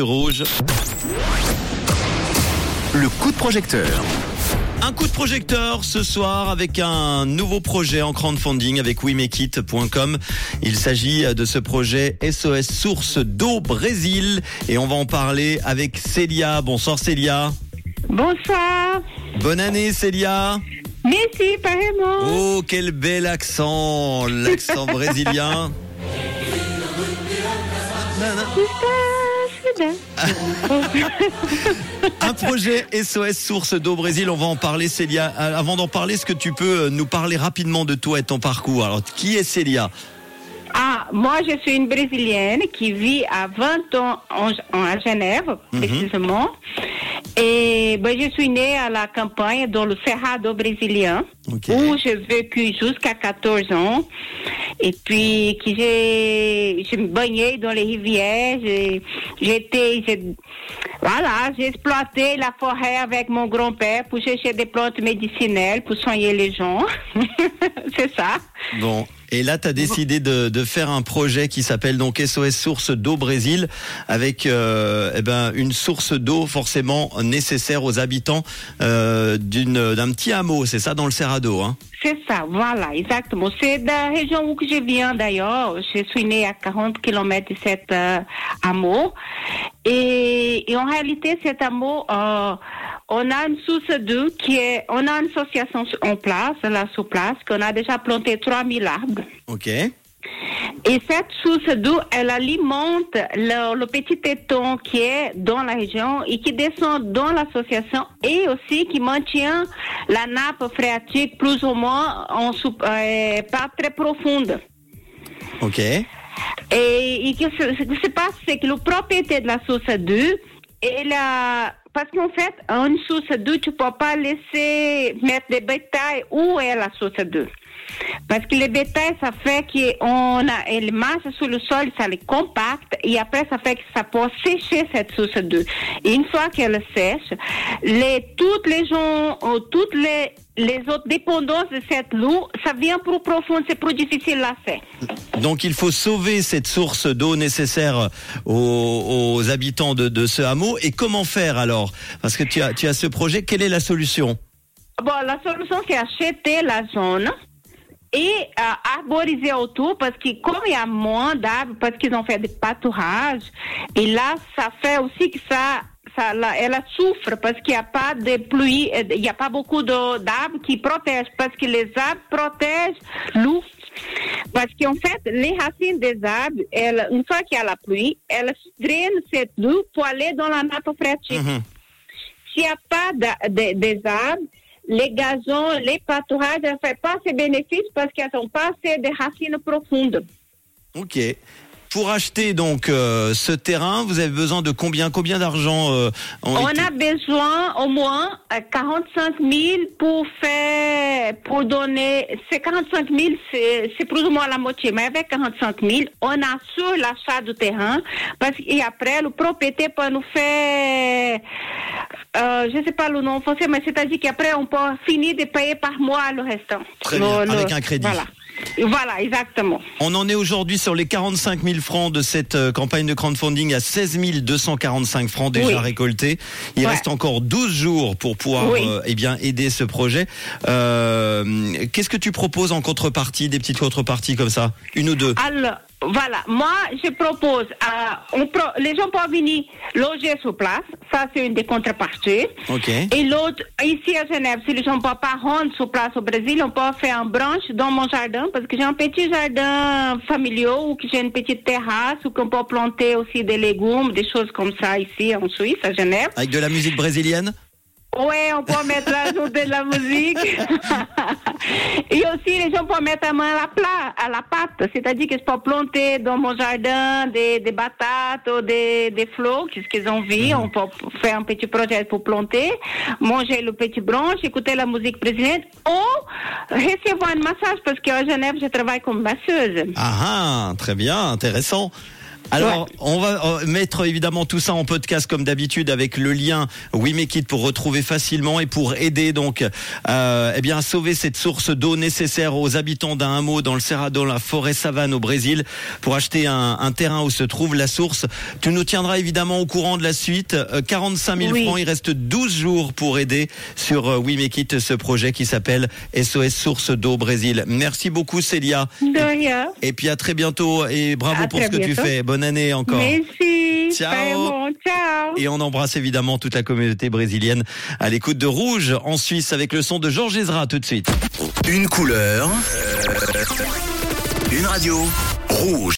Rouge. Le coup de projecteur. Un coup de projecteur ce soir avec un nouveau projet en crowdfunding avec WeMakeIt.com. Il s'agit de ce projet SOS Source d'eau Brésil et on va en parler avec Célia. Bonsoir Célia. Bonsoir. Bonne année Célia. Merci, pareillement. Oh, quel bel accent, l'accent brésilien. Un projet SOS Source d'eau Brésil, on va en parler Célia. Avant d'en parler, est-ce que tu peux nous parler rapidement de toi et ton parcours? Alors, qui est Célia? Ah, moi je suis une Brésilienne qui vit à 20 ans en, en- à Genève, précisément. Et ben, je suis née à la campagne dans le Cerrado brésilien, où j'ai vécu jusqu'à 14 ans. Et puis, que j'ai, je me baignais dans les rivières, j'étais, voilà, j'ai exploité la forêt avec mon grand-père pour chercher des plantes médicinales, pour soigner les gens. C'est ça. Bon. Et là, tu as décidé de, faire un projet qui s'appelle donc SOS Source d'eau Brésil, avec euh, eh ben, une source d'eau forcément nécessaire aux habitants euh, d'un petit hameau, c'est ça, dans le Cerrado. Hein? C'est ça, voilà, exactement. C'est la région où je viens d'ailleurs. Je suis née à 40 km de cet euh, hameau. Et, et en réalité, cet hameau, euh, on a une source d'eau qui est, on a une association en place, là sur place, qu'on a déjà planté 3000 arbres. ok. Et cette source d'eau, elle alimente le, le petit étang qui est dans la région et qui descend dans l'association et aussi qui maintient la nappe phréatique plus ou moins en, sous- euh, pas très profonde. Ok. Et, et que ce, ce qui se passe, c'est que le propriété de la source d'eau, elle a, parce qu'en fait, une source d'eau, tu peux pas laisser mettre des bétails où est la source d'eau. Parce que les bétails, ça fait qu'on a, elle marche sur le sol, ça les compacte, et après, ça fait que ça peut sécher cette source d'eau. Et une fois qu'elle sèche, les, toutes les gens, euh, toutes les, les autres dépendances de cette eau, ça vient plus profond, c'est plus difficile à faire. Donc il faut sauver cette source d'eau nécessaire aux, aux habitants de, de ce hameau. Et comment faire alors? Parce que tu as, tu as ce projet, quelle est la solution? Bon, la solution, c'est acheter la zone et euh, arboriser autour parce que comme il y a moins d'arbres, parce qu'ils ont fait des pâturages, et là, ça fait aussi que ça, ça elle souffre parce qu'il n'y a pas de pluie, euh, il n'y a pas beaucoup d'arbres qui protègent, parce que les arbres protègent l'eau. Parce qu'en fait, les racines des arbres, elles, une fois qu'il y a la pluie, elles drainent cette eau pour aller dans la nappe phréatique. Mhm. S'il n'y a pas de- de- des arbres, les gazons, les pâturages ne font pas ces bénéfices parce qu'elles n'ont pas assez de racines profondes. Ok. Pour acheter donc euh, ce terrain, vous avez besoin de combien? Combien d'argent euh, On a besoin au moins euh, 45 000 pour faire, pour donner. Ces 45 000, c'est c'est plus ou moins la moitié. Mais avec 45 000, on assure l'achat du terrain parce et après le propriétaire peut nous faire, euh, je ne sais pas le nom en français, mais c'est-à-dire qu'après on peut finir de payer par mois le restant. Très bien, Le- avec le- un crédit. Voilà. Voilà, exactement. On en est aujourd'hui sur les 45 000 francs de cette euh, campagne de crowdfunding à 16 245 francs déjà Oui. récoltés. Il Ouais. reste encore 12 jours pour pouvoir Oui. euh, eh bien aider ce projet. Euh, Qu'est-ce que tu proposes en contrepartie, des petites contreparties comme ça, une ou deux? Alors, voilà, moi, je propose, euh, on pro- les gens peuvent venir loger sur place, ça c'est une des contreparties. Et l'autre, ici à Genève, si les gens ne peuvent pas rendre sur place au Brésil, on peut faire un branche dans mon jardin, parce que j'ai un petit jardin familial, ou que j'ai une petite terrasse, ou qu'on peut planter aussi des légumes, des choses comme ça ici en Suisse, à Genève. Avec de la musique brésilienne? Ouais, on peut mettre la ajouter de la musique. Et aussi, les gens peuvent mettre la main à la, plat, à la pâte. C'est-à-dire que je peux planter dans mon jardin des, des batates ou des, des fleurs, qu'est-ce qu'ils ont vu. On peut faire un petit projet pour planter, manger le petit branche, écouter la musique brésilienne ou recevoir un massage parce qu'à Genève, je travaille comme masseuse. Ah ah, très bien, intéressant. Alors, on va euh, mettre évidemment tout ça en podcast comme d'habitude avec le lien We Make It pour retrouver facilement et pour aider donc euh, eh bien à sauver cette source d'eau nécessaire aux habitants d'un hameau dans le Cerrado, la forêt savane au Brésil, pour acheter un, un, terrain où se trouve la source. Tu nous tiendras évidemment au courant de la suite. 45 000 Oui. francs, il reste 12 jours pour aider sur euh, We Make It ce projet qui s'appelle SOS Source d'eau Brésil. Merci beaucoup Célia. De rien. Et puis à très bientôt et bravo À pour ce que tu fais. Bonne année encore. Merci. Ciao. Bon. Ciao. Et on embrasse évidemment toute la communauté brésilienne à l'écoute de Rouge en Suisse avec le son de Georges Ezra tout de suite. Une couleur. Une radio. Rouge.